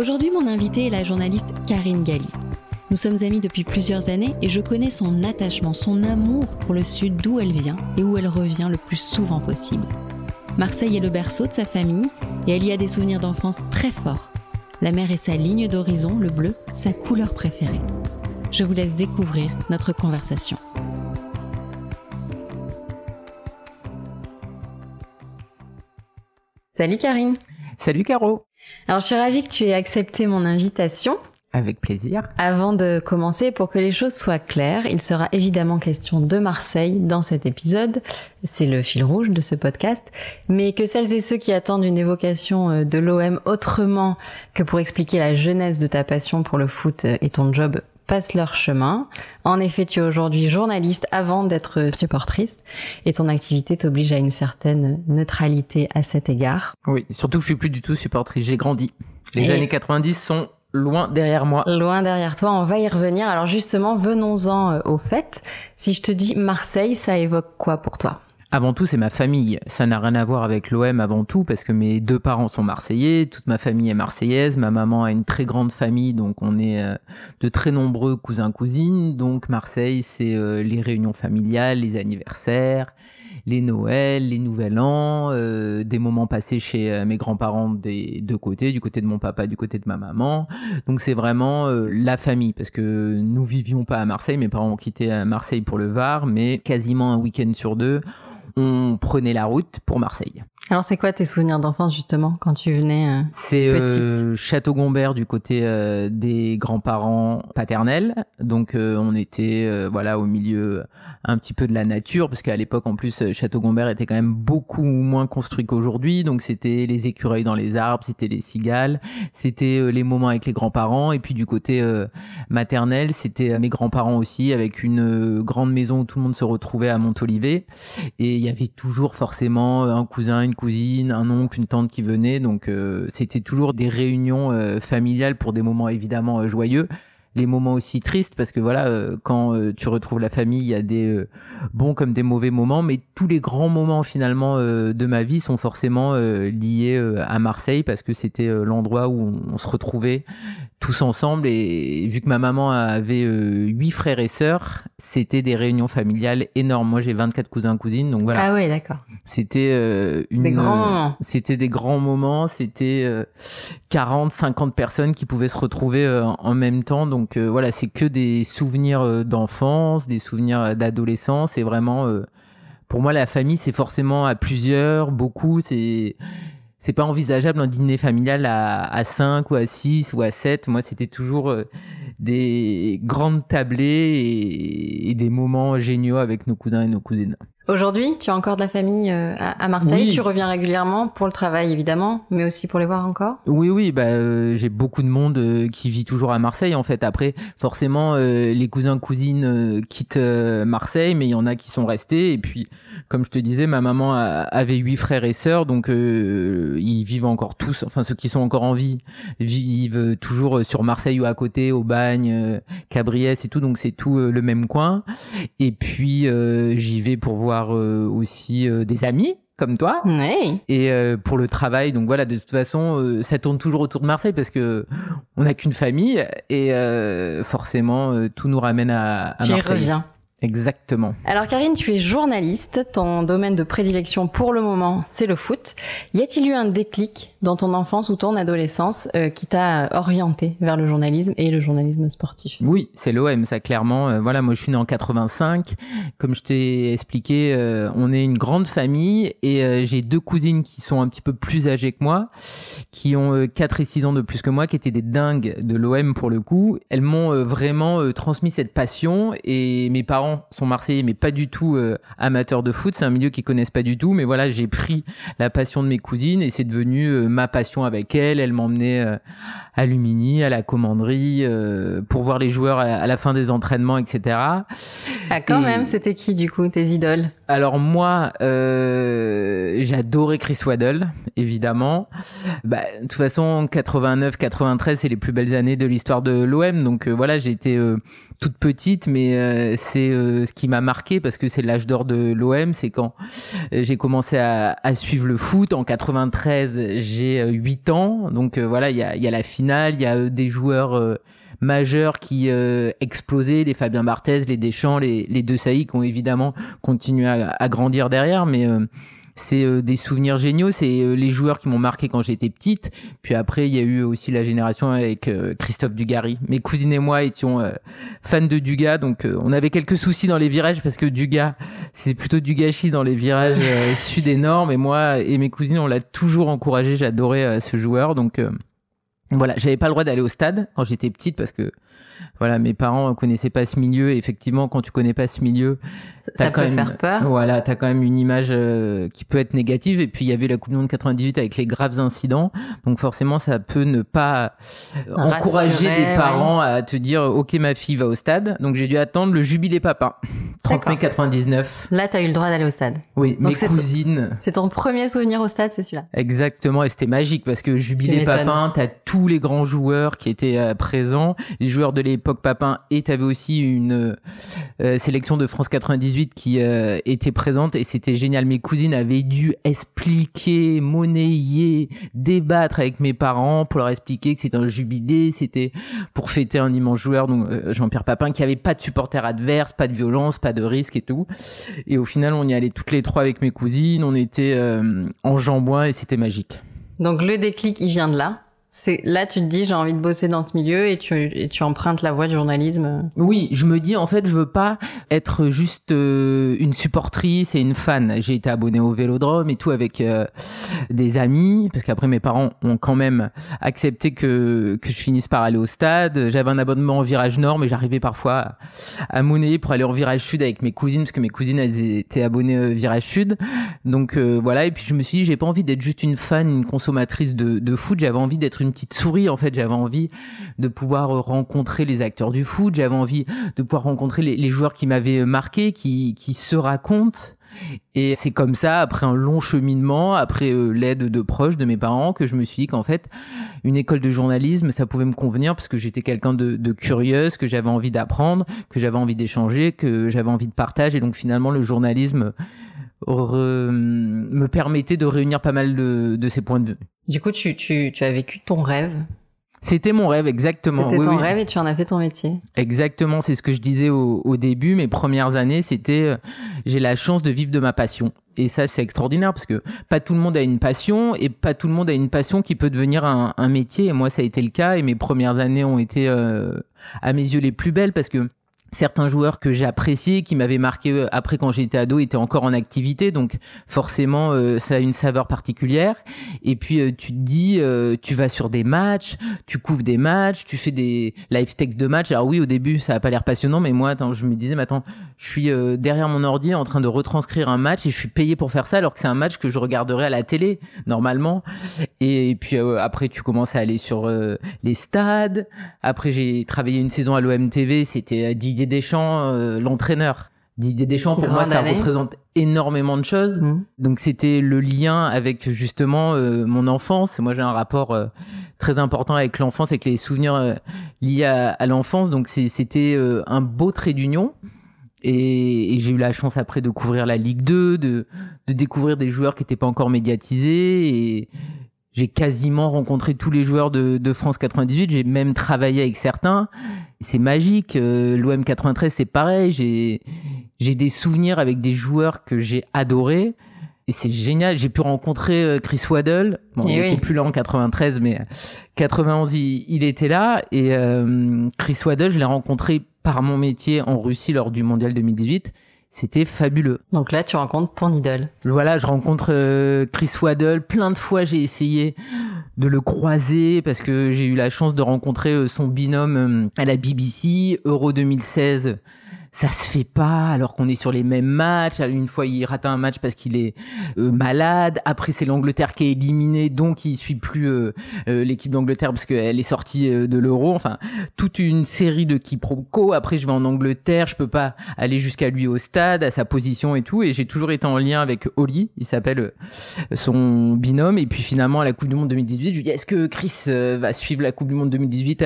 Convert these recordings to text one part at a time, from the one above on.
Aujourd'hui, mon invitée est la journaliste Karine Galli. Nous sommes amis depuis plusieurs années et je connais son attachement, son amour pour le Sud d'où elle vient et où elle revient le plus souvent possible. Marseille est le berceau de sa famille et elle y a des souvenirs d'enfance très forts. La mer est sa ligne d'horizon, le bleu, sa couleur préférée. Je vous laisse découvrir notre conversation. Salut Karine. Salut Caro. Alors je suis ravie que tu aies accepté mon invitation. Avec plaisir. Avant de commencer, pour que les choses soient claires, il sera évidemment question de Marseille dans cet épisode. C'est le fil rouge de ce podcast. Mais que celles et ceux qui attendent une évocation euh, de l'OM autrement que pour expliquer la jeunesse de ta passion pour le foot euh, et ton job passent leur chemin. En effet, tu es aujourd'hui journaliste avant d'être supportrice et ton activité t'oblige à une certaine neutralité à cet égard. Oui, surtout que je suis plus du tout supportrice, j'ai grandi. Les années 90 sont loin derrière moi. Loin derrière toi, on va y revenir. Alors justement, venons-en euh, au fait. Si je te dis Marseille, ça évoque quoi pour toi? Avant tout, c'est ma famille. Ça n'a rien à voir avec l'OM avant tout, parce que mes deux parents sont marseillais, toute ma famille est marseillaise, ma maman a une très grande famille, donc on est euh, de très nombreux cousins-cousines. Donc Marseille, c'est euh, les réunions familiales, les anniversaires, les Noëls, les Nouvel An, euh, des moments passés chez euh, mes grands-parents des deux côtés, du côté de mon papa, du côté de ma maman. Donc c'est vraiment la famille, parce que nous vivions pas à Marseille, mes parents ont quitté Marseille pour le Var, mais quasiment un week-end sur deux, on prenait la route pour Marseille. Alors c'est quoi tes souvenirs d'enfance justement quand tu venais C'est Château Gombert du côté des grands-parents paternels. Donc on était voilà au milieu un petit peu de la nature, parce qu'à l'époque, en plus, euh, Château-Gombert était quand même beaucoup moins construit qu'aujourd'hui. Donc, c'était les écureuils dans les arbres, c'était les cigales, c'était euh, les moments avec les grands-parents. Et puis, du côté euh, maternel, c'était mes grands-parents aussi, avec une grande maison où tout le monde se retrouvait à Montolivet. Et il y avait toujours forcément un cousin, une cousine, un oncle, une tante qui venait. Donc, c'était toujours des réunions familiales pour des moments évidemment joyeux les moments aussi tristes parce que voilà euh, quand euh, tu retrouves la famille il y a des euh, bons comme des mauvais moments mais tous les grands moments finalement de ma vie sont forcément liés à Marseille parce que c'était l'endroit où on, se retrouvait tous ensemble et, vu que ma maman avait huit frères et sœurs c'était des réunions familiales énormes. Moi j'ai 24 cousins cousines donc voilà. Ah ouais d'accord. C'était une des grands moments. c'était des grands moments c'était 40 50 personnes qui pouvaient se retrouver en même temps donc donc euh, voilà, c'est que des souvenirs euh, d'enfance, des souvenirs euh, d'adolescence. Et vraiment, pour moi, la famille, c'est forcément à plusieurs, beaucoup. C'est pas envisageable un dîner familial à, à 5 ou à 6 ou à 7. Moi, c'était toujours des grandes tablées et, des moments géniaux avec nos cousins et nos cousines. Aujourd'hui, tu as encore de la famille euh, à, Marseille. Tu reviens régulièrement pour le travail, évidemment, mais aussi pour les voir encore? Oui, oui. Bah, euh, j'ai beaucoup de monde euh, qui vit toujours à Marseille. En fait, après, forcément, les cousins cousines quittent Marseille, mais il y en a qui sont restés. Et puis, comme je te disais, ma maman avait huit frères et sœurs, donc ils vivent encore tous. Enfin, ceux qui sont encore en vie vivent toujours sur Marseille ou à côté, au Bagne, Cabriès et tout. Donc c'est tout le même coin. Et puis j'y vais pour voir euh, aussi euh, des amis comme toi. Et euh, pour le travail, donc voilà, de toute façon, ça tourne toujours autour de Marseille parce que on n'a qu'une famille et forcément, tout nous ramène à, à Marseille. Exactement. Alors Karine, tu es journaliste, ton domaine de prédilection pour le moment, c'est le foot. Y a-t-il eu un déclic dans ton enfance ou ton adolescence euh, qui t'a orienté vers le journalisme et le journalisme sportif? Oui, c'est l'OM, ça clairement. Euh, voilà, moi je suis né en 85. Comme je t'ai expliqué, euh, on est une grande famille et j'ai deux cousines qui sont un petit peu plus âgées que moi, qui ont 4 et 6 ans de plus que moi, qui étaient des dingues de l'OM pour le coup. Elles m'ont vraiment transmis cette passion et mes parents parents sont marseillais, mais pas du tout euh, amateurs de foot. C'est un milieu qu'ils connaissent pas du tout. Mais voilà, j'ai pris la passion de mes cousines et c'est devenu euh, ma passion avec elles. Elles m'emmenaient euh, à Lumini, à la commanderie, pour voir les joueurs à, la fin des entraînements, etc. Ah, quand même, c'était qui du coup tes idoles? Alors moi, j'adorais Chris Waddle, évidemment. Bah, de toute façon, 89-93, c'est les plus belles années de l'histoire de l'OM. Donc voilà, j'ai été toute petite, mais euh, c'est euh, ce qui m'a marqué parce que c'est l'âge d'or de l'OM. C'est quand euh, j'ai commencé à, à, suivre le foot. En 93, j'ai 8 ans. Donc voilà, il y a, y a, la finale, il y a des joueurs majeurs qui explosaient, les Fabien Barthez, les Deschamps, les, les deux Saïs qui ont évidemment continué à, à grandir derrière. Mais c'est euh, des souvenirs géniaux. C'est euh, les joueurs qui m'ont marqué quand j'étais petite. Puis après, il y a eu aussi la génération avec euh, Christophe Dugarry. Mes cousines et moi étions fans de Dugas, donc on avait quelques soucis dans les virages parce que Dugas, c'est plutôt du gâchis dans les virages sud et nord. moi et mes cousines, on l'a toujours encouragé. J'adorais ce joueur, donc voilà. J'avais pas le droit d'aller au stade quand j'étais petite parce que voilà, mes parents connaissaient pas ce milieu. effectivement, quand tu connais pas ce milieu, ça, peut faire peur. Voilà, t'as quand même une image euh, qui peut être négative. Et puis il y avait la Coupe du Monde 98 avec les graves incidents, donc forcément ça peut ne pas encourager des parents à te dire ok ma fille va au stade. Donc j'ai dû attendre le jubilé papa, 30 mai 99. Là t'as eu le droit d'aller au stade. Oui, mes cousines. C'est ton premier souvenir au stade, c'est celui-là. Exactement, et c'était magique parce que jubilé papin, t'as tous les grands joueurs qui étaient euh, présents, les joueurs de l'époque Papin et tu avais aussi une euh, sélection de France 98 qui euh, était présente et c'était génial. Mes cousines avaient dû expliquer, monnayer, débattre avec mes parents pour leur expliquer que c'était un jubilé, c'était pour fêter un immense joueur, donc Jean-Pierre Papin, qui avait pas de supporters adverses, pas de violence, pas de risque et tout. Et au final, on y allait toutes les trois avec mes cousines, on était en jambouin et c'était magique. Donc le déclic, il vient de là là tu te dis j'ai envie de bosser dans ce milieu et tu, empruntes la voie du journalisme. Oui, je me dis en fait je veux pas être juste euh, une supportrice et une fan. J'ai été abonné au Vélodrome et tout avec euh, des amis parce qu'après mes parents ont quand même accepté que que je finisse par aller au stade. J'avais un abonnement au virage nord mais j'arrivais parfois à, monnayer pour aller au virage sud avec mes cousines parce que mes cousines elles étaient abonnées au virage sud. Donc euh, voilà et puis je me suis dit j'ai pas envie d'être juste une fan, une consommatrice de, de foot. J'avais envie d'être une petite souris. En fait, j'avais envie de pouvoir rencontrer les acteurs du foot. J'avais envie de pouvoir rencontrer les, joueurs qui m'avaient marqué, qui, qui se racontent. Et c'est comme ça, après un long cheminement, après euh, l'aide de proches de mes parents, que je me suis dit qu'en fait, une école de journalisme, ça pouvait me convenir parce que j'étais quelqu'un de, de, curieuse, que j'avais envie d'apprendre, que j'avais envie d'échanger, que j'avais envie de partage. Et donc finalement, le journalisme me permettait de réunir pas mal de, de ces points de vue. Du coup, tu, tu, tu as vécu ton rêve c'était mon rêve, exactement. C'était ton rêve et tu en as fait ton métier. Exactement, c'est ce que je disais au, au début. Mes premières années, c'était euh, j'ai la chance de vivre de ma passion. Et ça, c'est extraordinaire parce que pas tout le monde a une passion et pas tout le monde a une passion qui peut devenir un, un métier. Et moi, ça a été le cas. Et mes premières années ont été, euh, à mes yeux, les plus belles parce que certains joueurs que j'ai appréciés, qui m'avaient marqué euh, après quand j'étais ado, étaient encore en activité, donc forcément euh, ça a une saveur particulière. Et puis euh, tu te dis, tu vas sur des matchs, tu couvres des matchs, tu fais des live texts de matchs. Alors oui, au début ça a pas l'air passionnant, mais moi, attends, je me disais, mais attends, je suis derrière mon ordi en train de retranscrire un match et je suis payé pour faire ça, alors que c'est un match que je regarderais à la télé normalement. Et, puis après tu commences à aller sur les stades. Après j'ai travaillé une saison à l'OM TV, c'était Didier Didier Deschamps, euh, l'entraîneur. Didier Deschamps, pour moi, ça représente énormément de choses. Mmh. Donc, c'était le lien avec justement euh, mon enfance. Moi, j'ai un rapport euh, très important avec l'enfance, avec les souvenirs liés à, l'enfance. Donc, c'était un beau trait d'union. Et, j'ai eu la chance après de couvrir la Ligue 2, de, de découvrir des joueurs qui n'étaient pas encore médiatisés. Et j'ai quasiment rencontré tous les joueurs de, de France 98. J'ai même travaillé avec certains c'est magique. Euh, L'OM 93, c'est pareil. J'ai, j'ai des souvenirs avec des joueurs que j'ai adorés. Et c'est génial. J'ai pu rencontrer euh, Chris Waddle. Bon, il n'était plus là en 93, mais 91, il, il était là. Et euh, Chris Waddle, je l'ai rencontré par mon métier en Russie lors du Mondial 2018. C'était fabuleux. Donc là, tu rencontres ton idole. Voilà, je rencontre Chris Waddle. Plein de fois, j'ai essayé de le croiser parce que j'ai eu la chance de rencontrer euh, son binôme euh, à la BBC Euro 2016 ça se fait pas alors qu'on est sur les mêmes matchs. Une fois, il rate un match parce qu'il est euh, malade. Après, c'est l'Angleterre qui est éliminée, donc il suit plus euh, euh, l'équipe d'Angleterre parce qu'elle est sortie de l'Euro. Enfin, toute une série de quiproquos. Après, je vais en Angleterre, je peux pas aller jusqu'à lui au stade, à sa position et tout. Et j'ai toujours été en lien avec Oli, il s'appelle son binôme. Et puis finalement, à la Coupe du Monde 2018, je lui dis est-ce que Chris va suivre la Coupe du Monde 2018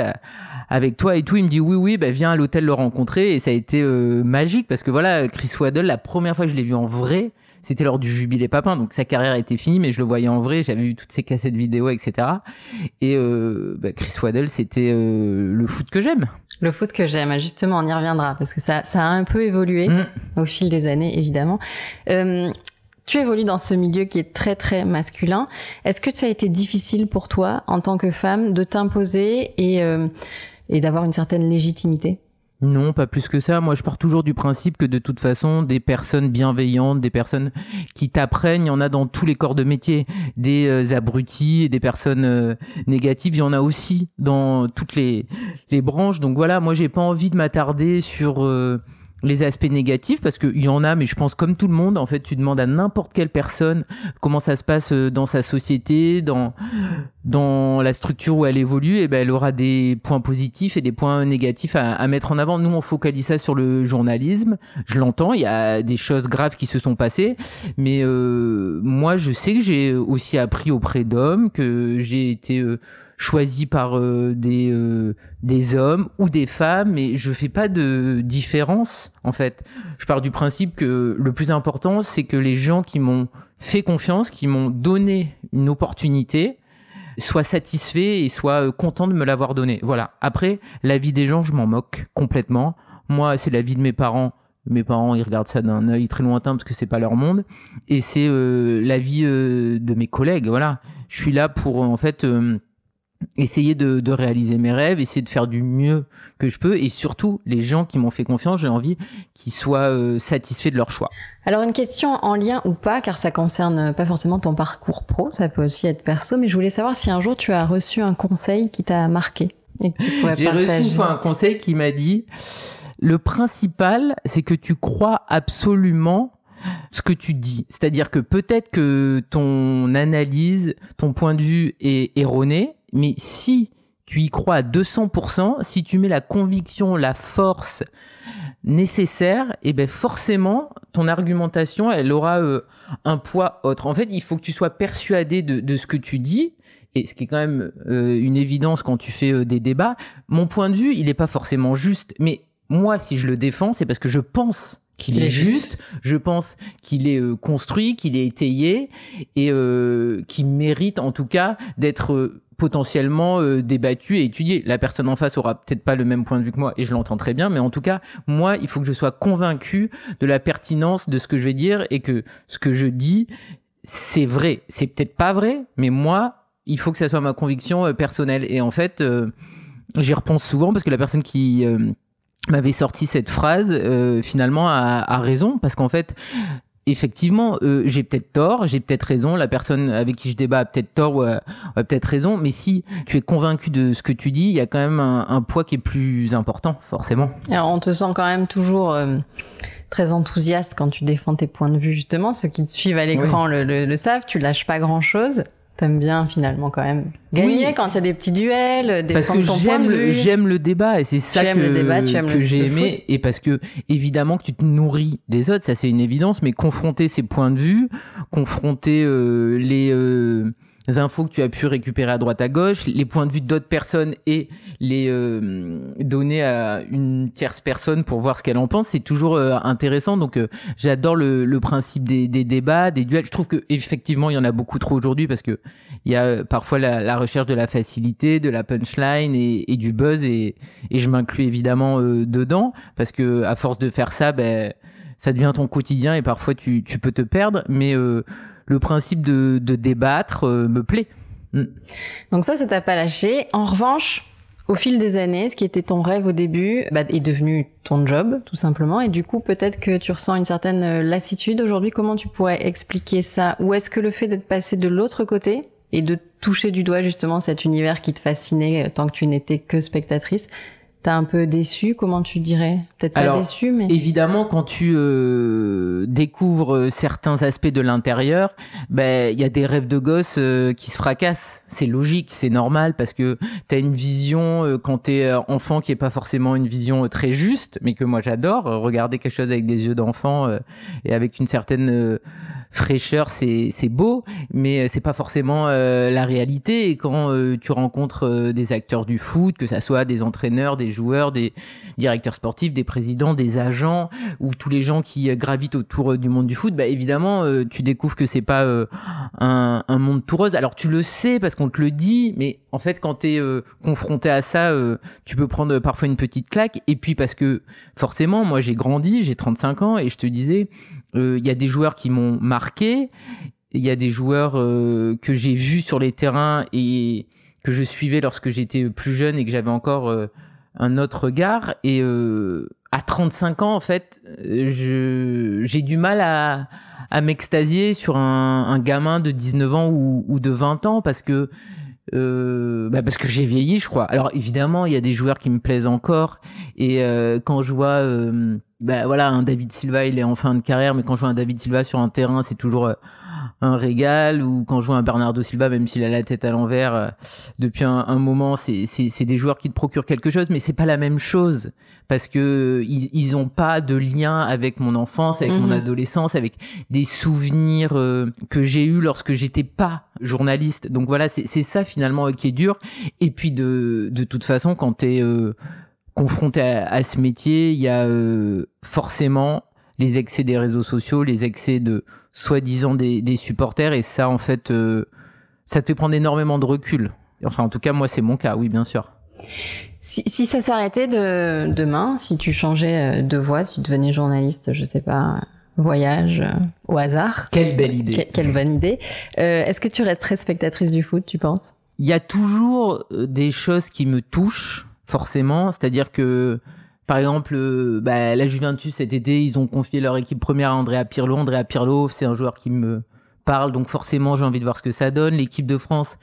avec toi et tout Il me dit oui, oui, bah, viens à l'hôtel le rencontrer. Et ça a été euh, magique parce que voilà, Chris Waddle, la première fois que je l'ai vu en vrai, c'était lors du jubilé Papin, donc sa carrière était finie, mais je le voyais en vrai, j'avais vu toutes ses cassettes vidéo, etc. Et euh, bah, Chris Waddle, c'était euh, le foot que j'aime. Le foot que j'aime, justement, on y reviendra parce que ça, ça a un peu évolué mm. au fil des années, évidemment. tu évolues dans ce milieu qui est très très masculin. Est-ce que ça a été difficile pour toi en tant que femme de t'imposer et, et d'avoir une certaine légitimité non, pas plus que ça. Moi, je pars toujours du principe que de toute façon, des personnes bienveillantes, des personnes qui t'apprennent, il y en a dans tous les corps de métier. Des euh, abrutis et des personnes euh, négatives, il y en a aussi dans toutes les, branches. Donc voilà, moi, j'ai pas envie de m'attarder sur euh, les aspects négatifs parce qu'il y en a, mais je pense comme tout le monde, en fait, tu demandes à n'importe quelle personne comment ça se passe euh, dans sa société, dans dans la structure où elle évolue, et ben elle aura des points positifs et des points négatifs à, mettre en avant. Nous, on focalise ça sur le journalisme. Je l'entends, il y a des choses graves qui se sont passées, mais euh, moi, je sais que j'ai aussi appris auprès d'hommes, que j'ai été euh, choisi par euh, des euh, des hommes ou des femmes mais je fais pas de différence en fait. Je pars du principe que le plus important c'est que les gens qui m'ont fait confiance qui m'ont donné une opportunité soient satisfaits et soient euh, contents de me l'avoir donné. Voilà. Après la vie des gens je m'en moque complètement. Moi c'est la vie de mes parents. Mes parents ils regardent ça d'un œil très lointain parce que c'est pas leur monde. Et c'est la vie de mes collègues voilà. Je suis là pour en fait essayer de, de, réaliser mes rêves, essayer de faire du mieux que je peux et surtout les gens qui m'ont fait confiance, j'ai envie qu'ils soient euh, satisfaits de leur choix. Alors une question en lien ou pas, car ça concerne pas forcément ton parcours pro, ça peut aussi être perso, mais je voulais savoir si un jour tu as reçu un conseil qui t'a marqué et que tu pourrais J'ai reçu une fois un conseil qui m'a dit le principal, c'est que tu crois absolument ce que tu dis. C'est-à-dire que peut-être que ton analyse, ton point de vue est erroné, mais si tu y crois à 200%, si tu mets la conviction, la force nécessaire, et eh ben forcément ton argumentation, elle aura euh, un poids autre. En fait, il faut que tu sois persuadé de, ce que tu dis, et ce qui est quand même euh, une évidence quand tu fais euh, des débats. Mon point de vue, il n'est pas forcément juste, mais moi, si je le défends, c'est parce que je pense qu'il est, juste. Je pense qu'il est construit, qu'il est étayé et qu'il mérite en tout cas d'être potentiellement euh, débattu et étudié. La personne en face aura peut-être pas le même point de vue que moi et je l'entends très bien, mais en tout cas, moi, il faut que je sois convaincu de la pertinence de ce que je vais dire et que ce que je dis, c'est vrai. C'est peut-être pas vrai, mais moi, il faut que ça soit ma conviction euh, personnelle. Et en fait, euh, j'y repense souvent parce que la personne qui m'avait sorti cette phrase finalement a, a raison parce qu'en fait effectivement, euh, j'ai peut-être tort, j'ai peut-être raison, la personne avec qui je débat a peut-être tort ou a, peut-être raison, mais si tu es convaincu de ce que tu dis, il y a quand même un, poids qui est plus important, forcément. Alors, on te sent quand même toujours euh, très enthousiaste quand tu défends tes points de vue, justement. Ceux qui te suivent à l'écran le, le, savent, tu lâches pas grand-chose. T'aimes bien finalement quand même. Gagner quand il y a des petits duels, des parce que j'aime le j'aime le débat et c'est ça que, que j'ai aimé. Et parce que évidemment que tu te nourris des autres, ça c'est une évidence, mais confronter ces points de vue, confronter euh, les euh, infos que tu as pu récupérer à droite à gauche, les points de vue d'autres personnes et les euh, donner à une tierce personne pour voir ce qu'elle en pense, c'est toujours euh, intéressant. Donc euh, j'adore le, le, principe des, des, débats, des duels. Je trouve que effectivement il y en a beaucoup trop aujourd'hui parce que il y a parfois la, la, recherche de la facilité, de la punchline et, et du buzz et, et je m'inclus évidemment dedans parce que à force de faire ça, ben ça devient ton quotidien et parfois tu, tu peux te perdre, mais le principe de, débattre euh, me plaît. Mm. Donc ça, ça t'a pas lâché. En revanche, au fil des années, ce qui était ton rêve au début bah, est devenu ton job, tout simplement. Et du coup, peut-être que tu ressens une certaine euh, lassitude aujourd'hui. Comment tu pourrais expliquer ça? Ou est-ce que le fait d'être passé de l'autre côté et de toucher du doigt justement cet univers qui te fascinait euh, tant que tu n'étais que spectatrice, T'as un peu déçu, comment tu dirais? Peut-être pas déçu, mais évidemment, quand tu euh, découvres certains aspects de l'intérieur, ben il y a des rêves de gosse euh, qui se fracassent. C'est logique, c'est normal parce que t'as une vision euh, quand t'es enfant qui est pas forcément une vision très juste, mais que moi j'adore. Regarder quelque chose avec des yeux d'enfant et avec une certaine fraîcheur, c'est beau, mais c'est pas forcément la réalité. Et quand tu rencontres des acteurs du foot, que ça soit des entraîneurs, des joueurs, des directeurs sportifs, des présidents, des agents ou tous les gens qui euh, gravitent autour euh, du monde du foot, bah évidemment, euh, tu découvres que c'est pas un, monde tout rose. Alors tu le sais parce qu'on te le dit, mais en fait, quand tu es confronté à ça, tu peux prendre parfois une petite claque. Et puis parce que forcément, moi j'ai grandi, j'ai 35 ans et je te disais, il y a des joueurs qui m'ont marqué, il y a des joueurs que j'ai vus sur les terrains et que je suivais lorsque j'étais plus jeune et que j'avais encore un autre regard. Et euh, à 35 ans, en fait, j'ai du mal à, à m'extasier sur un, gamin de 19 ans ou de 20 ans parce que euh, bah parce que j'ai vieilli, je crois. Alors évidemment, il y a des joueurs qui me plaisent encore. Et euh, quand je vois, euh, bah voilà, un David Silva, il est en fin de carrière, mais quand je vois un David Silva sur un terrain, c'est toujours euh, un régal. Ou quand je vois un Bernardo Silva, même s'il a la tête à l'envers euh, depuis un, un moment, c'est des joueurs qui te procurent quelque chose, mais c'est pas la même chose parce que ils, ils ont pas de lien avec mon enfance, avec mon mhm. adolescence, avec des souvenirs euh, que j'ai eu lorsque j'étais pas journaliste. Donc voilà, c'est ça finalement qui est dur. Et puis de de toute façon, quand tu es euh, confronté à, à, ce métier, il y a forcément les excès des réseaux sociaux, les excès de soi-disant des, des, supporters, et ça, en fait, euh, ça te fait prendre énormément de recul. Enfin, en tout cas, moi, c'est mon cas, oui, bien sûr. Si, si ça s'arrêtait de, demain, si tu changeais euh, de voie, si tu devenais journaliste, je sais pas, voyage euh, au hasard. Quelle belle idée. quelle bonne idée. Euh, Est-ce que tu resterais spectatrice du foot, tu penses? Il y a toujours des choses qui me touchent, forcément. C'est-à-dire que par exemple, euh, bah, la Juventus cet été, ils ont confié leur équipe première à Andrea Pirlo. Andrea Pirlo, c'est un joueur qui me parle, donc forcément j'ai envie de voir ce que ça donne. L'équipe de France,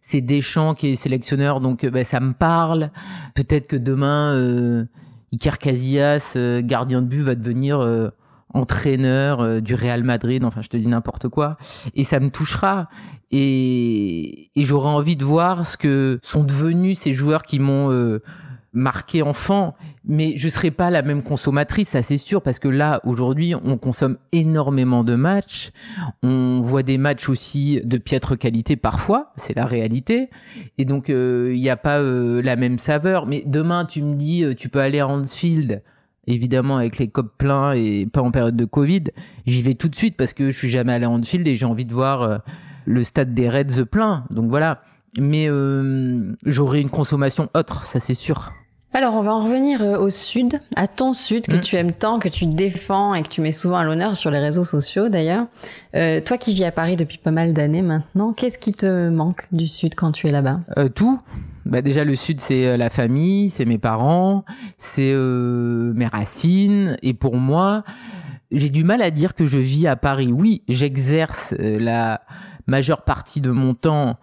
c'est Deschamps qui est sélectionneur, donc bah, ça me parle. Peut-être que demain, euh, Iker Casillas, euh, gardien de but, va devenir euh, entraîneur du Real Madrid. Enfin, je te dis n'importe quoi, et ça me touchera. Et, et j'aurais envie de voir ce que sont devenus ces joueurs qui m'ont marqué enfant, mais je serai pas la même consommatrice, ça c'est sûr, parce que là aujourd'hui on consomme énormément de matchs, on voit des matchs aussi de piètre qualité parfois, c'est la réalité, et donc il euh, n'y a pas euh, la même saveur. Mais demain tu me dis euh, tu peux aller à Hansfield, évidemment avec les copes pleins et pas en période de Covid, j'y vais tout de suite parce que je suis jamais allé à Hansfield et j'ai envie de voir le stade des Reds plein. Donc voilà. Mais j'aurai une consommation autre, ça c'est sûr. Alors, on va en revenir euh, au sud, à ton sud que mm. tu aimes tant, que tu défends et que tu mets souvent à l'honneur sur les réseaux sociaux d'ailleurs. Euh, toi qui vis à Paris depuis pas mal d'années maintenant, qu'est-ce qui te manque du sud quand tu es là-bas? Euh, Tout. Bah déjà le sud c'est la famille, c'est mes parents, c'est euh, mes racines et pour moi j'ai du mal à dire que je vis à Paris. Oui, j'exerce la majeure partie de mon temps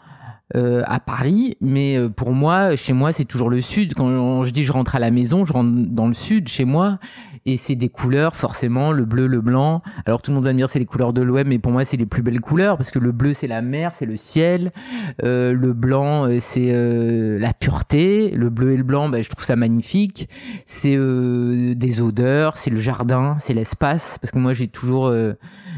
euh, à Paris, mais euh, pour moi, chez moi, c'est toujours le sud. Quand je dis je rentre à la maison, je rentre dans le sud, chez moi, et c'est des couleurs, forcément, le bleu, le blanc. Alors tout le monde va me dire c'est les couleurs de l'OM, mais pour moi, c'est les plus belles couleurs, parce que le bleu, c'est la mer, c'est le ciel, euh, le blanc, euh, c'est la pureté, le bleu et le blanc, bah, je trouve ça magnifique. C'est des odeurs, c'est le jardin, c'est l'espace, parce que moi, j'ai toujours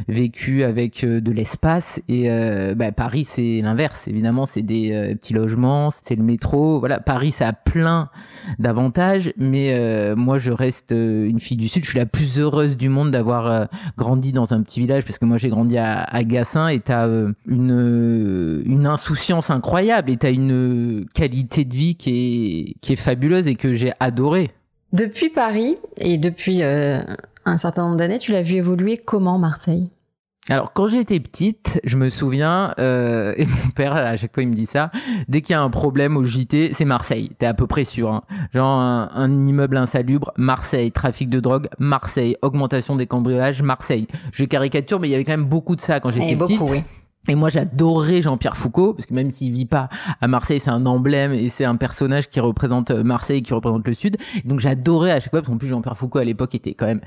vécu avec euh, de l'espace et euh, bah, Paris c'est l'inverse. Évidemment c'est des euh, petits logements c'est le métro. Voilà Paris ça a plein d'avantages mais moi je reste une fille du sud. Je suis la plus heureuse du monde d'avoir grandi dans un petit village parce que moi j'ai grandi à, à Gassin et t'as une une insouciance incroyable et t'as une qualité de vie qui est qui est fabuleuse et que j'ai adoré depuis Paris et depuis un certain nombre d'années, tu l'as vu évoluer comment Marseille? Alors quand j'étais petite, je me souviens, euh, et mon père à chaque fois il me dit ça, dès qu'il y a un problème au JT, c'est Marseille, t'es à peu près sûr. Hein. Genre un, immeuble insalubre, Marseille, trafic de drogue, Marseille, augmentation des cambriolages, Marseille. Je caricature, mais il y avait quand même beaucoup de ça quand j'étais petite. Beaucoup, oui. Et moi, j'adorais Jean-Pierre Foucault, parce que même s'il vit pas à Marseille, c'est un emblème et c'est un personnage qui représente Marseille, qui représente le Sud. Donc j'adorais à chaque fois, parce qu'en plus Jean-Pierre Foucault à l'époque était quand même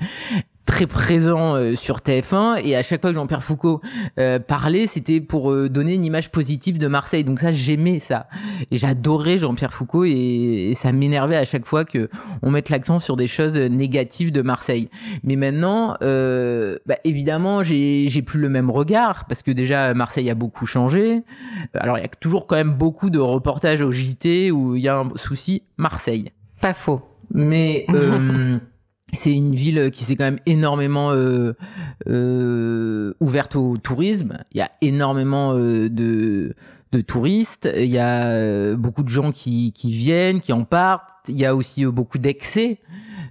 très présent euh, sur TF1 et à chaque fois que Jean-Pierre Foucault euh, parlait, c'était pour euh, donner une image positive de Marseille. Donc ça, j'aimais ça et j'adorais Jean-Pierre Foucault et, ça m'énervait à chaque fois que on mette l'accent sur des choses négatives de Marseille. Mais maintenant, bah, évidemment, j'ai j'ai plus le même regard parce que déjà Marseille a beaucoup changé. Alors il y a toujours quand même beaucoup de reportages au JT où il y a un souci Marseille. Pas faux. Mais c'est une ville qui s'est quand même énormément euh, euh, ouverte au tourisme. Il y a énormément euh, de, touristes. Il y a beaucoup de gens qui, viennent, qui en partent. Il y a aussi beaucoup d'excès.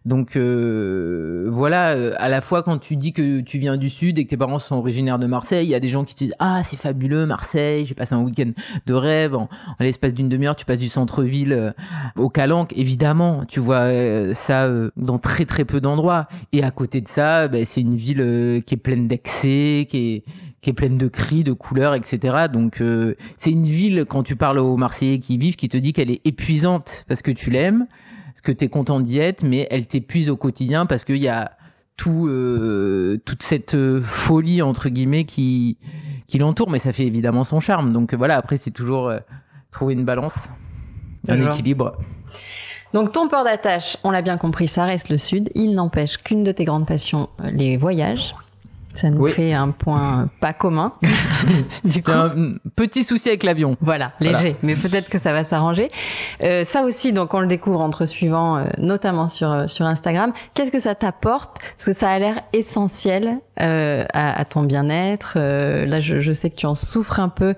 Donc euh, voilà, euh, à la fois quand tu dis que tu viens du sud et que tes parents sont originaires de Marseille, il y a des gens qui te disent ah c'est fabuleux Marseille, j'ai passé un week-end de rêve. En, l'espace d'une demi-heure, tu passes du centre-ville euh, au Calanque. Évidemment, tu vois ça dans très très peu d'endroits. Et à côté de ça, ben, c'est une ville qui est pleine d'excès, qui est qui est pleine de cris, de couleurs, etc. Donc c'est une ville quand tu parles aux Marseillais qui vivent, qui te dit qu'elle est épuisante parce que tu l'aimes que tu es content d'y être, mais elle t'épuise au quotidien parce qu'il y a tout, euh, toute cette euh, folie, entre guillemets, qui, qui l'entoure, mais ça fait évidemment son charme. Donc euh, voilà, après, c'est toujours trouver une balance, un équilibre. Donc ton port d'attache, on l'a bien compris, ça reste le sud. Il n'empêche qu'une de tes grandes passions, les voyages. Ça nous fait un point pas commun. du coup. Un petit souci avec l'avion. Voilà, léger, mais peut-être que ça va s'arranger. Euh, ça aussi, donc on le découvre entre suivants, euh, notamment sur euh, sur Instagram. Qu'est-ce que ça t'apporte? Parce que ça a l'air essentiel euh, à, à, ton bien-être. là, je, je, sais que tu en souffres un peu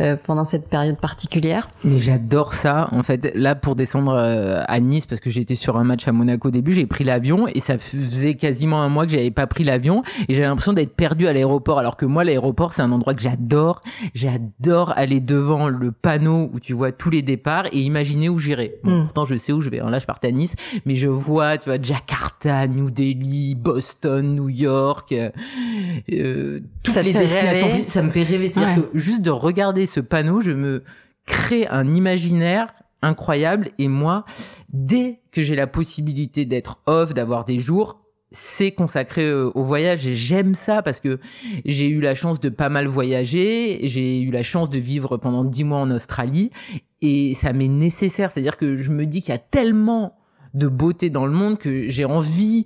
euh, pendant cette période particulière. Mais j'adore ça. En fait, là, pour descendre euh, à Nice, parce que j'étais sur un match à Monaco au début, j'ai pris l'avion et ça faisait quasiment un mois que j'avais pas pris l'avion et j'avais l'impression d'être perdu à l'aéroport. Alors que moi, l'aéroport, c'est un endroit que j'adore. J'adore aller devant le panneau où tu vois tous les départs et imaginer où j'irai. Hmm. Pourtant, je sais où je vais. là, je partais à Nice, mais je vois, tu vois, Jakarta, New Delhi, Boston, New York, euh, toutes les destinations. Ça me fait rêver. C'est-à-dire que juste de regarder ce panneau, je me crée un imaginaire incroyable et moi, dès que j'ai la possibilité d'être off, d'avoir des jours, c'est consacré euh, au voyage et j'aime ça parce que j'ai eu la chance de pas mal voyager, j'ai eu la chance de vivre pendant dix mois en Australie et ça m'est nécessaire, c'est-à-dire que je me dis qu'il y a tellement de beauté dans le monde que j'ai envie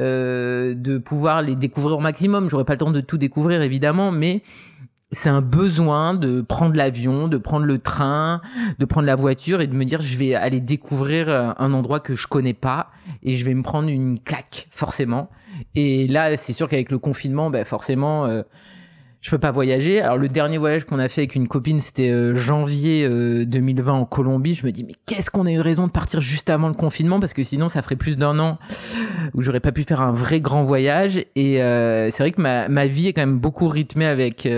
euh, de pouvoir les découvrir au maximum. J'aurais pas le temps de tout découvrir évidemment, mais c'est un besoin de prendre l'avion, de prendre le train, de prendre la voiture et de me dire je vais aller découvrir euh, un endroit que je connais pas et je vais me prendre une claque forcément. Et là, c'est sûr qu'avec le confinement, ben forcément, euh, je peux pas voyager. Alors le dernier voyage qu'on a fait avec une copine, c'était euh, janvier 2020 en Colombie. Je me dis mais qu'est-ce qu'on a eu raison de partir juste avant le confinement? Parce que sinon ça ferait plus d'un an où j'aurais pas pu faire un vrai grand voyage. Et c'est vrai que ma, ma vie est quand même beaucoup rythmée avec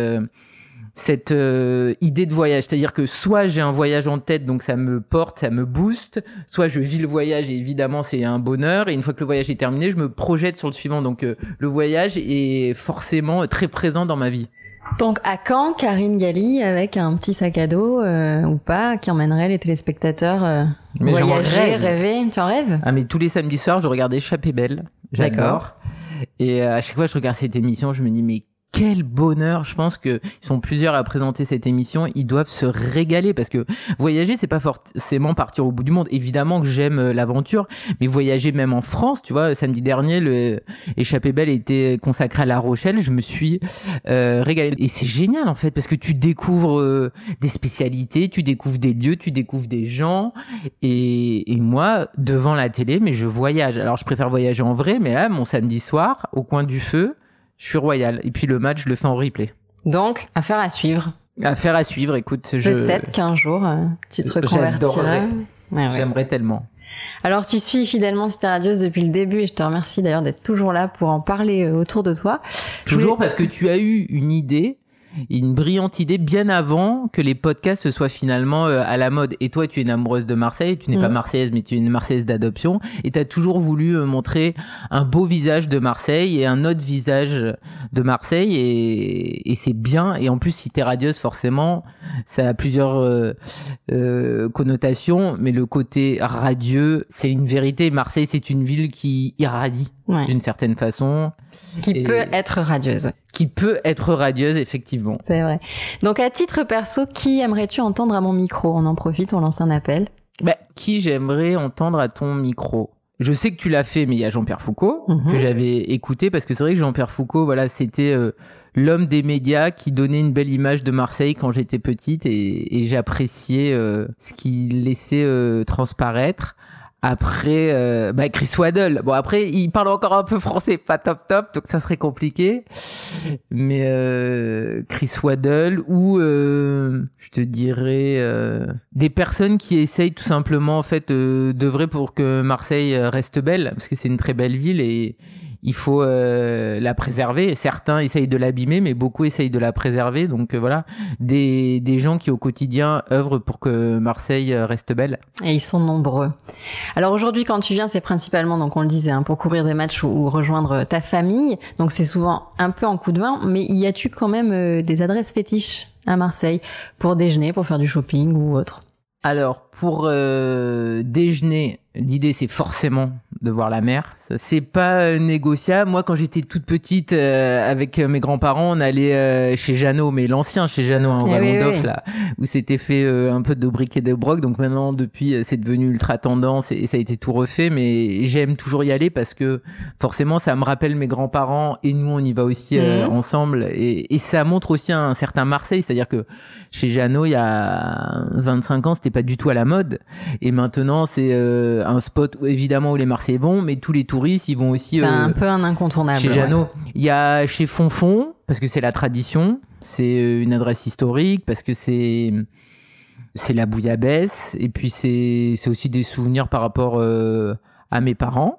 cette euh, idée de voyage. C'est-à-dire que soit j'ai un voyage en tête, donc ça me porte, ça me booste, soit je vis le voyage et évidemment c'est un bonheur. Et une fois que le voyage est terminé, je me projette sur le suivant. Donc euh, le voyage est forcément très présent dans ma vie. Donc à quand Karine Galli avec un petit sac à dos euh, ou pas qui emmènerait les téléspectateurs voyager, rêver Tu en rêves? Ah mais tous les samedis soirs je regarde Échappée Belle. J'adore. Et à chaque fois que je regarde cette émission, je me dis mais quel bonheur Je pense que ils sont plusieurs à présenter cette émission. Ils doivent se régaler parce que voyager, c'est pas forcément partir au bout du monde. Évidemment que j'aime euh, l'aventure, mais voyager même en France, tu vois, samedi dernier, le échappée belle était consacré à La Rochelle. Je me suis euh, régalé et c'est génial en fait parce que tu découvres euh, des spécialités, tu découvres des lieux, tu découvres des gens. Et, et moi, devant la télé, mais je voyage. Alors je préfère voyager en vrai, mais là, mon samedi soir, au coin du feu je suis royal. Et puis le match, je le fais en replay. Donc, affaire à suivre. Affaire à suivre, écoute. Je... Peut-être qu'un jour, euh, tu te reconvertiras. J'aimerais tellement. Alors, tu suis fidèlement Cité Radieuse depuis le début et je te remercie d'ailleurs d'être toujours là pour en parler euh, autour de toi. Toujours parce que tu as eu une idée une brillante idée bien avant que les podcasts soient finalement euh, à la mode. Et toi, tu es une amoureuse de Marseille, tu n'es pas Mhm. marseillaise, mais tu es une marseillaise d'adoption, et tu as toujours voulu euh, montrer un beau visage de Marseille et un autre visage de Marseille, et, et c'est bien. Et en plus, si t'es radieuse, forcément, ça a plusieurs euh, euh, connotations, mais le côté radieux, c'est une vérité. Marseille, c'est une ville qui irradie Ouais. d'une certaine façon, Qui Et- peut être radieuse. qui peut être radieuse, effectivement. C'est vrai. Donc, à titre perso, qui aimerais-tu entendre à mon micro? On en profite, on lance un appel. Bah, qui j'aimerais entendre à ton micro? Je sais que tu l'as fait, mais il y a Jean-Pierre Foucault Mhm. que j'avais écouté parce que c'est vrai que Jean-Pierre Foucault, voilà, c'était euh, l'homme des médias qui donnait une belle image de Marseille quand j'étais petite et, et j'appréciais euh, ce qu'il laissait euh, transparaître. Après, euh, bah Chris Waddle. Bon, après, il parle encore un peu français, pas top top, donc ça serait compliqué. Mais euh, Chris Waddle ou euh, je te dirais euh, des personnes qui essayent tout simplement en fait euh, d'œuvrer pour que Marseille euh, reste belle, parce que c'est une très belle ville et il faut euh, la préserver. Certains essayent de l'abîmer, mais beaucoup essayent de la préserver. Donc euh, voilà, des, des gens qui au quotidien œuvrent pour que Marseille euh, reste belle. Et ils sont nombreux. Alors aujourd'hui, quand tu viens, c'est principalement, donc on le disait, hein, pour couvrir des matchs ou, ou rejoindre ta famille. Donc c'est souvent un peu en coup de vin, mais y a-tu quand même euh, des adresses fétiches à Marseille pour déjeuner, pour faire du shopping ou autre? Alors, pour euh, déjeuner, l'idée c'est forcément de voir la mer. C'est pas euh, négociable. Moi, quand j'étais toute petite, euh, avec mes grands-parents, on allait euh, chez Jeannot, mais l'ancien chez Jeannot, hein, au Eh Vallon oui, d'Off, oui. là, où c'était fait un peu de briques et de broc. Donc maintenant, depuis, c'est devenu ultra tendance et, et ça a été tout refait. Mais j'aime toujours y aller parce que forcément, ça me rappelle mes grands-parents et nous, on y va aussi Mhm. ensemble. Et, et ça montre aussi un certain Marseille, c'est-à-dire que chez Jeannot, il y a 25 ans, c'était pas du tout à la mode. Et maintenant, c'est euh, un spot où, évidemment où les Marseillais vont, mais tous les touristes, ils vont aussi C'est euh, un peu un incontournable. chez. Jeannot. Il y a chez Fonfon, parce que c'est la tradition, c'est euh, une adresse historique, parce que c'est c'est la bouillabaisse, et puis c'est c'est aussi des souvenirs par rapport euh, à mes parents.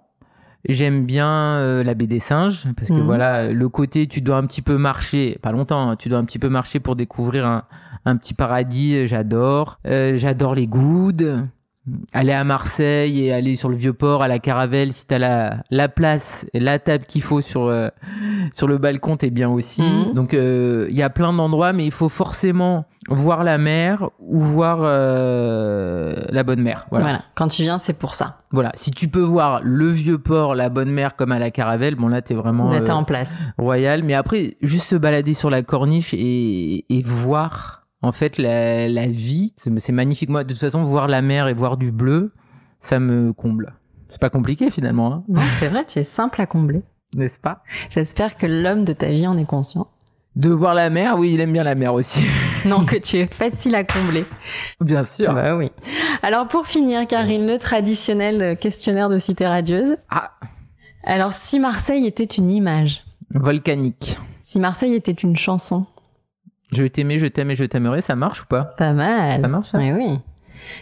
J'aime bien euh, la baie des singes parce que Mhm. voilà le côté tu dois un petit peu marcher pas longtemps hein, tu dois un petit peu marcher pour découvrir un, un petit paradis euh, j'adore Euh, j'adore les goudes aller à Marseille et aller sur le vieux port à la Caravelle si t'as la la place et la table qu'il faut sur euh, sur le balcon t'es bien aussi Mhm. donc euh, il y a plein d'endroits mais il faut forcément voir la mer ou voir euh, la bonne mer Voilà. voilà. Quand tu viens, c'est pour ça. Voilà, si tu peux voir le vieux port, la bonne mer comme à la Caravelle, bon là t'es vraiment Là, t'es euh, en place. royal. Mais après, juste se balader sur la corniche et, et voir en fait la, la vie, c'est magnifique. Moi, de toute façon, voir la mer et voir du bleu, ça me comble. C'est pas compliqué finalement, hein, Non, c'est vrai, tu es simple à combler. n'est-ce pas? J'espère que l'homme de ta vie en est conscient. De voir la mer, oui, il aime bien la mer aussi, Non, que tu es facile à combler. bien sûr. Bah oui. Alors pour finir, Karine, le traditionnel questionnaire de cité radieuse. Ah, Alors si Marseille était une image, volcanique. si Marseille était une chanson, Je t'aimais, je t'aime et je t'aimerai, ça marche ou pas? Pas mal. Ça marche, ça Oui, oui.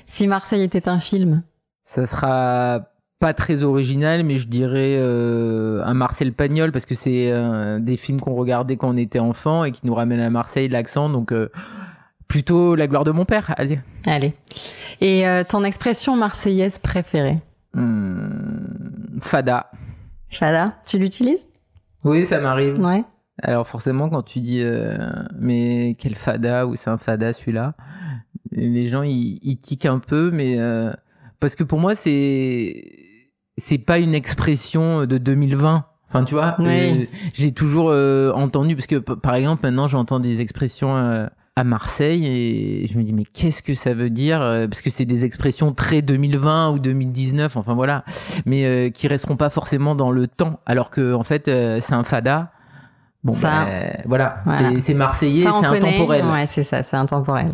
Si Marseille était un film, Ça sera pas très original, mais je dirais euh, un Marcel Pagnol parce que c'est euh, des films qu'on regardait quand on était enfant et qui nous ramènent à Marseille l'accent. Donc euh, plutôt la gloire de mon père. Allez. allez. Et euh, ton expression marseillaise préférée? Hmm, Fada. Chada, tu l'utilises? Oui, ça m'arrive. Ouais. Alors forcément, quand tu dis euh, mais quel Fada ou c'est un Fada celui-là, les gens ils, ils tiquent un peu, mais euh, parce que pour moi c'est c'est pas une expression de 2020. Enfin, tu vois, Oui. euh, j'ai toujours euh, entendu parce que par exemple maintenant j'entends des expressions euh, à Marseille et je me dis mais qu'est-ce que ça veut dire euh, parce que c'est des expressions très 2020 ou 2019 enfin voilà mais euh, qui resteront pas forcément dans le temps alors que en fait euh, c'est un fada bon Ça, bah, voilà, voilà. c'est marseillais c'est intemporel Ouais, c'est ça, c'est intemporel.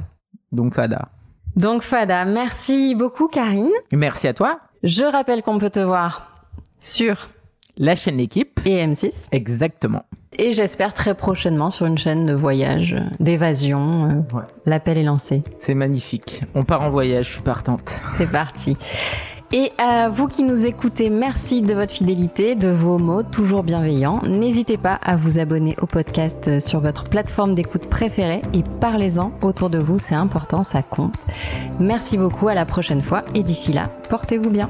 donc fada Donc Fada, merci beaucoup Karine. merci à toi Je rappelle qu'on peut te voir sur la chaîne l'équipe EM6 exactement et j'espère très prochainement sur une chaîne de voyage, d'évasion. euh, Ouais. L'appel est lancé. c'est magnifique on part en voyage je suis partante C'est parti. Et à vous qui nous écoutez, merci de votre fidélité, de vos mots toujours bienveillants. N'hésitez pas à vous abonner au podcast sur votre plateforme d'écoute préférée et parlez-en autour de vous, c'est important, ça compte. Merci beaucoup, à la prochaine fois et d'ici là, portez-vous bien.